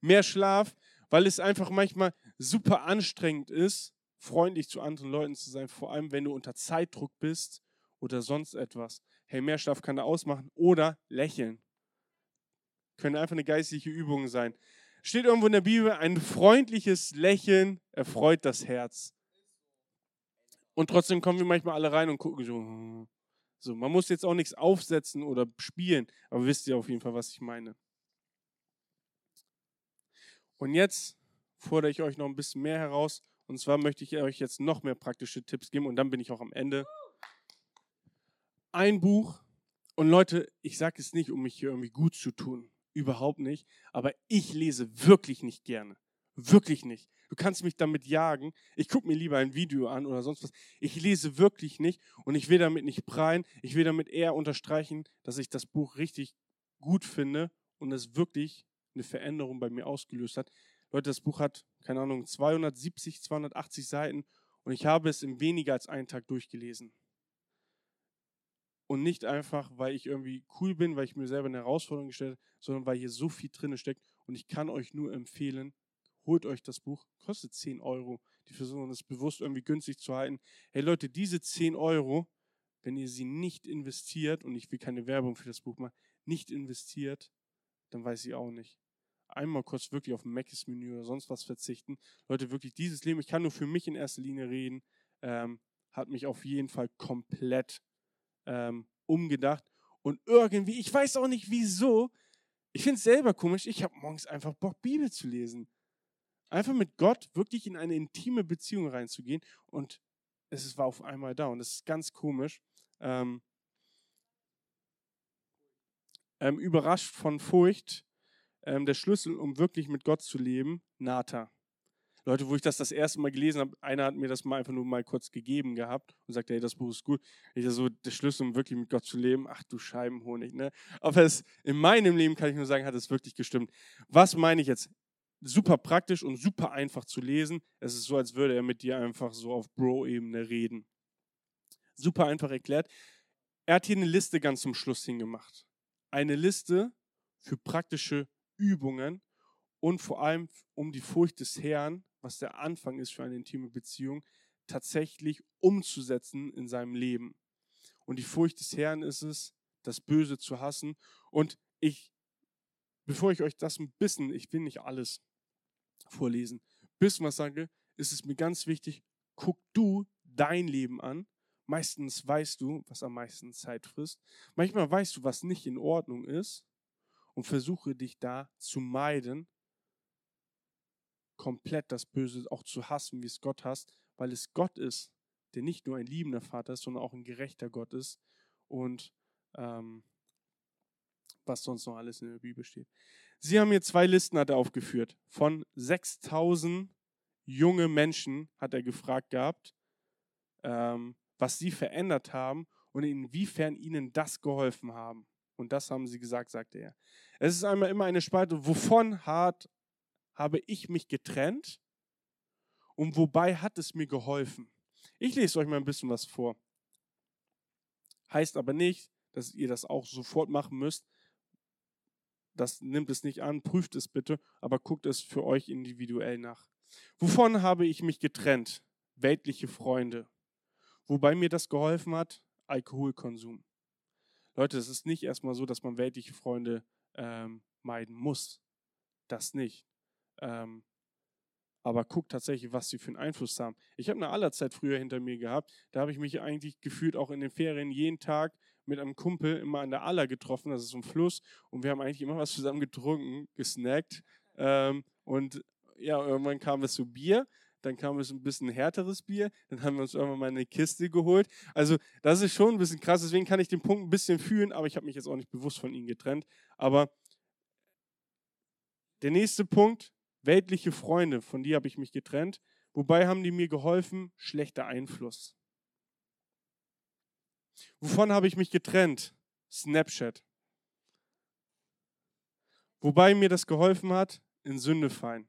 Mehr Schlaf, weil es einfach manchmal super anstrengend ist, freundlich zu anderen Leuten zu sein, vor allem wenn du unter Zeitdruck bist oder sonst etwas. Hey, mehr Schlaf kann da ausmachen oder lächeln. Können einfach eine geistliche Übung sein. Steht irgendwo in der Bibel, ein freundliches Lächeln erfreut das Herz. Und trotzdem kommen wir manchmal alle rein und gucken so. So, man muss jetzt auch nichts aufsetzen oder spielen, aber wisst ihr auf jeden Fall, was ich meine. Und jetzt fordere ich euch noch ein bisschen mehr heraus. Und zwar möchte ich euch jetzt noch mehr praktische Tipps geben und dann bin ich auch am Ende. Ein Buch, und Leute, ich sage es nicht, um mich hier irgendwie gut zu tun. Überhaupt nicht. Aber ich lese wirklich nicht gerne. Wirklich nicht. Du kannst mich damit jagen. Ich gucke mir lieber ein Video an oder sonst was. Ich lese wirklich nicht und ich will damit nicht prallen. Ich will damit eher unterstreichen, dass ich das Buch richtig gut finde und es wirklich eine Veränderung bei mir ausgelöst hat. Leute, das Buch hat, keine Ahnung, 270, 280 Seiten und ich habe es in weniger als einen Tag durchgelesen. Und nicht einfach, weil ich irgendwie cool bin, weil ich mir selber eine Herausforderung gestellt habe, sondern weil hier so viel drin steckt. Und ich kann euch nur empfehlen, holt euch das Buch, kostet 10 Euro. Die versuchen es bewusst irgendwie günstig zu halten. Hey Leute, diese 10 Euro, wenn ihr sie nicht investiert, und ich will keine Werbung für das Buch machen, nicht investiert, dann weiß ich auch nicht. Einmal kurz wirklich auf ein Macis-Menü oder sonst was verzichten. Leute, wirklich dieses Leben, ich kann nur für mich in erster Linie reden, ähm, hat mich auf jeden Fall komplett ähm, umgedacht. Und irgendwie, ich weiß auch nicht wieso, ich finde es selber komisch, ich habe morgens einfach Bock, Bibel zu lesen. Einfach mit Gott wirklich in eine intime Beziehung reinzugehen und es war auf einmal da und das ist ganz komisch. Ähm, ähm, überrascht von Furcht, ähm, der Schlüssel, um wirklich mit Gott zu leben, Nata. Leute, wo ich das das erste Mal gelesen habe, einer hat mir das mal einfach nur mal kurz gegeben gehabt und sagte, hey, das Buch ist gut. Ich so, der Schlüssel, um wirklich mit Gott zu leben, ach du Scheibenhonig, ne? Aber es, in meinem Leben kann ich nur sagen, hat es wirklich gestimmt. Was meine ich jetzt? Super praktisch und super einfach zu lesen. Es ist so, als würde er mit dir einfach so auf Bro-Ebene reden. Super einfach erklärt. Er hat hier eine Liste ganz zum Schluss hingemacht. Eine Liste für praktische Übungen und vor allem um die Furcht des Herrn was der Anfang ist für eine intime Beziehung, tatsächlich umzusetzen in seinem Leben. Und die Furcht des Herrn ist es, das Böse zu hassen. Und ich, bevor ich euch das ein bisschen, ich will nicht alles vorlesen, bisschen was sage, ist es mir ganz wichtig, guck du dein Leben an. Meistens weißt du, was am meisten Zeit frisst. Manchmal weißt du, was nicht in Ordnung ist und versuche dich da zu meiden komplett das Böse auch zu hassen, wie es Gott hasst, weil es Gott ist, der nicht nur ein liebender Vater ist, sondern auch ein gerechter Gott ist und ähm, was sonst noch alles in der Bibel steht. Sie haben hier zwei Listen, hat er aufgeführt. Von 6000 junge Menschen hat er gefragt gehabt, ähm, was sie verändert haben und inwiefern ihnen das geholfen haben. Und das haben sie gesagt, sagte er. Es ist einmal immer eine Spalte, wovon hat, habe ich mich getrennt und wobei hat es mir geholfen. Ich lese euch mal ein bisschen was vor. Heißt aber nicht, dass ihr das auch sofort machen müsst. Das nimmt es nicht an, prüft es bitte, aber guckt es für euch individuell nach. Wovon habe ich mich getrennt? Weltliche Freunde. Wobei mir das geholfen hat, Alkoholkonsum. Leute, es ist nicht erstmal so, dass man weltliche Freunde ähm, meiden muss. Das nicht. Ähm, aber guckt tatsächlich, was sie für einen Einfluss haben. Ich habe eine Allerzeit früher hinter mir gehabt. Da habe ich mich eigentlich gefühlt auch in den Ferien jeden Tag mit einem Kumpel immer an der Aller getroffen. Das ist so ein Fluss. Und wir haben eigentlich immer was zusammen getrunken, gesnackt. Ähm, und ja, irgendwann kam es zu Bier dann kam es ein bisschen härteres Bier, dann haben wir uns irgendwann mal eine Kiste geholt. Also das ist schon ein bisschen krass, deswegen kann ich den Punkt ein bisschen fühlen, aber ich habe mich jetzt auch nicht bewusst von ihnen getrennt. Aber der nächste Punkt, weltliche Freunde, von die habe ich mich getrennt. Wobei haben die mir geholfen? Schlechter Einfluss. Wovon habe ich mich getrennt? Snapchat. Wobei mir das geholfen hat? In Sünde fallen.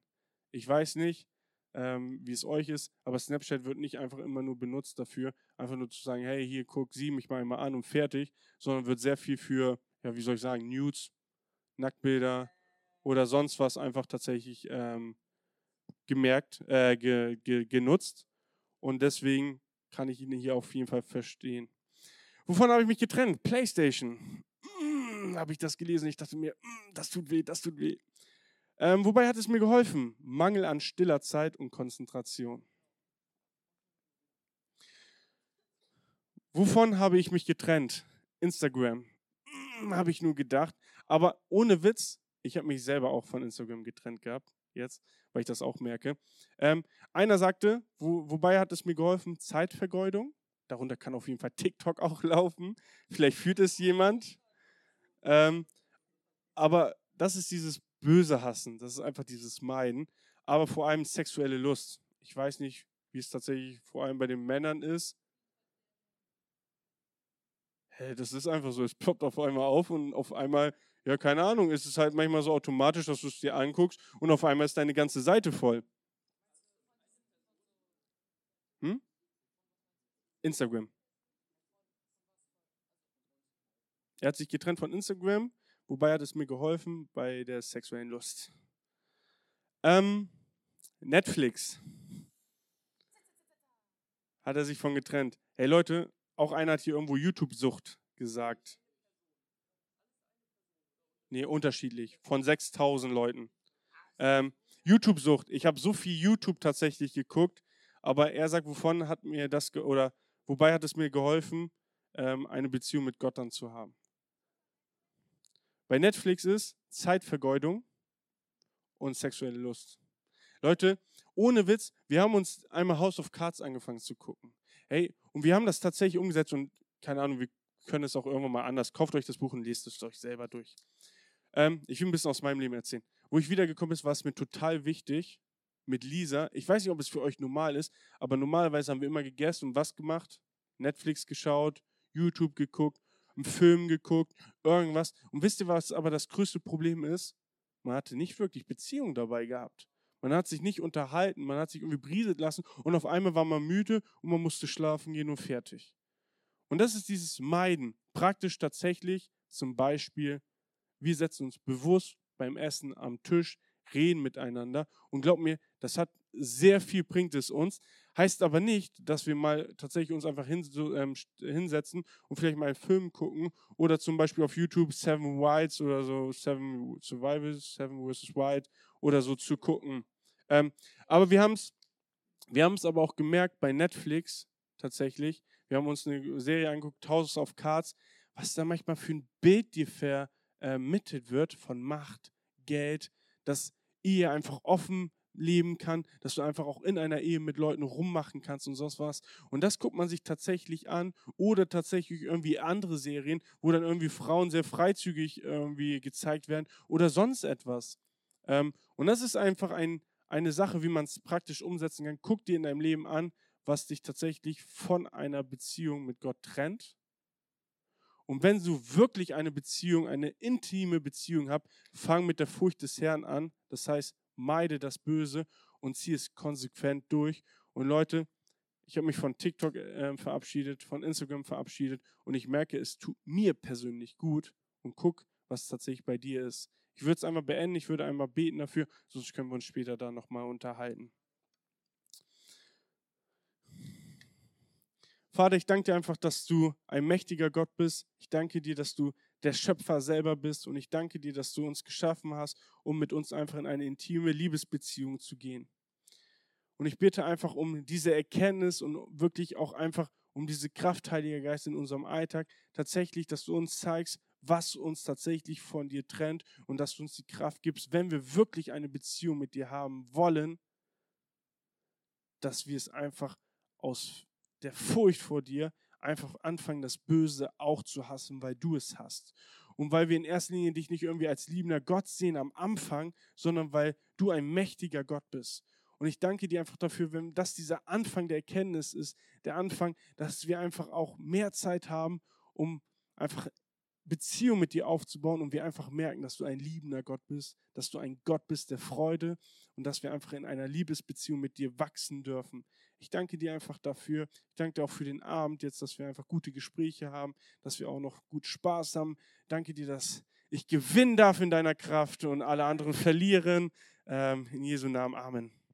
Ich weiß nicht, ähm, wie es euch ist. Aber Snapchat wird nicht einfach immer nur benutzt dafür, einfach nur zu sagen, hey, hier guck, sieh mich mal einmal an und fertig, sondern wird sehr viel für, ja, wie soll ich sagen, Nudes, Nacktbilder oder sonst was einfach tatsächlich ähm, gemerkt, äh, ge, ge, genutzt. Und deswegen kann ich ihn hier auf jeden Fall verstehen. Wovon habe ich mich getrennt? PlayStation. Mm, habe ich das gelesen? Ich dachte mir, mm, das tut weh, das tut weh. Ähm, wobei hat es mir geholfen? Mangel an stiller Zeit und Konzentration. Wovon habe ich mich getrennt? Instagram. Hm, habe ich nur gedacht. Aber ohne Witz, ich habe mich selber auch von Instagram getrennt gehabt, jetzt, weil ich das auch merke. Ähm, einer sagte, wo, wobei hat es mir geholfen? Zeitvergeudung. Darunter kann auf jeden Fall TikTok auch laufen. Vielleicht führt es jemand. Ähm, aber das ist dieses Böse hassen. Das ist einfach dieses Meiden. Aber vor allem sexuelle Lust. Ich weiß nicht, wie es tatsächlich vor allem bei den Männern ist. Hey, das ist einfach so. Es ploppt auf einmal auf und auf einmal, ja, keine Ahnung, ist es halt manchmal so automatisch, dass du es dir anguckst und auf einmal ist deine ganze Seite voll. Hm? Instagram. Er hat sich getrennt von Instagram Wobei hat es mir geholfen bei der sexuellen Lust. Ähm, Netflix. Hat er sich von getrennt. Hey Leute, auch einer hat hier irgendwo YouTube-Sucht gesagt. Nee, unterschiedlich. Von 6000 Leuten. Ähm, YouTube-Sucht. Ich habe so viel YouTube tatsächlich geguckt, aber er sagt, wovon hat mir das, oder wobei hat es mir geholfen, ähm, eine Beziehung mit Gott dann zu haben bei Netflix ist Zeitvergeudung und sexuelle Lust. Leute, ohne Witz, wir haben uns einmal House of Cards angefangen zu gucken. Hey, und wir haben das tatsächlich umgesetzt und keine Ahnung, wir können es auch irgendwann mal anders. Kauft euch das Buch und lest es euch selber durch. Ähm, ich will ein bisschen aus meinem Leben erzählen. Wo ich wiedergekommen bin, war es mir total wichtig mit Lisa. Ich weiß nicht, ob es für euch normal ist, aber normalerweise haben wir immer gegessen und was gemacht? Netflix geschaut, YouTube geguckt einen Film geguckt, irgendwas. Und wisst ihr, was aber das größte Problem ist? Man hatte nicht wirklich Beziehung dabei gehabt. Man hat sich nicht unterhalten, man hat sich irgendwie brieselt lassen und auf einmal war man müde und man musste schlafen gehen und fertig. Und das ist dieses Meiden. Praktisch tatsächlich zum Beispiel, wir setzen uns bewusst beim Essen am Tisch, reden miteinander und glaub mir, das hat sehr viel bringt es uns. Heißt aber nicht, dass wir mal tatsächlich uns einfach ähm, hinsetzen und vielleicht mal einen Film gucken oder zum Beispiel auf YouTube Seven Whites oder so Seven Survivors, Seven vs. White oder so zu gucken. Ähm, aber wir haben es wir aber auch gemerkt bei Netflix tatsächlich. Wir haben uns eine Serie angeguckt, Houses of Cards, was da manchmal für ein Bild dir vermittelt wird von Macht, Geld, dass Ehe einfach offen leben kann, dass du einfach auch in einer Ehe mit Leuten rummachen kannst und sonst was. Und das guckt man sich tatsächlich an oder tatsächlich irgendwie andere Serien, wo dann irgendwie Frauen sehr freizügig irgendwie gezeigt werden oder sonst etwas. Ähm, und das ist einfach ein, eine Sache, wie man es praktisch umsetzen kann. Guck dir in deinem Leben an, was dich tatsächlich von einer Beziehung mit Gott trennt. Und wenn du wirklich eine Beziehung, eine intime Beziehung hast, fang mit der Furcht des Herrn an. Das heißt, meide das Böse und zieh es konsequent durch. Und Leute, ich habe mich von TikTok äh, verabschiedet, von Instagram verabschiedet und ich merke, es tut mir persönlich gut und guck, was tatsächlich bei dir ist. Ich würde es einmal beenden, ich würde einmal beten dafür, sonst können wir uns später da nochmal unterhalten. Vater, ich danke dir einfach, dass du ein mächtiger Gott bist. Ich danke dir, dass du der Schöpfer selber bist. Und ich danke dir, dass du uns geschaffen hast, um mit uns einfach in eine intime Liebesbeziehung zu gehen. Und ich bitte einfach um diese Erkenntnis und wirklich auch einfach um diese Kraft, Heiliger Geist, in unserem Alltag. Tatsächlich, dass du uns zeigst, was uns tatsächlich von dir trennt und dass du uns die Kraft gibst, wenn wir wirklich eine Beziehung mit dir haben wollen, dass wir es einfach aus der Furcht vor dir einfach anfangen, das Böse auch zu hassen, weil du es hast. Und weil wir in erster Linie dich nicht irgendwie als liebender Gott sehen am Anfang, sondern weil du ein mächtiger Gott bist. Und ich danke dir einfach dafür, wenn das dieser Anfang der Erkenntnis ist, der Anfang, dass wir einfach auch mehr Zeit haben, um einfach Beziehung mit dir aufzubauen und wir einfach merken, dass du ein liebender Gott bist, dass du ein Gott bist der Freude und dass wir einfach in einer Liebesbeziehung mit dir wachsen dürfen. Ich danke dir einfach dafür. Ich danke dir auch für den Abend jetzt, dass wir einfach gute Gespräche haben, dass wir auch noch gut Spaß haben. Danke dir, dass ich gewinnen darf in deiner Kraft und alle anderen verlieren. Ähm, in Jesu Namen. Amen.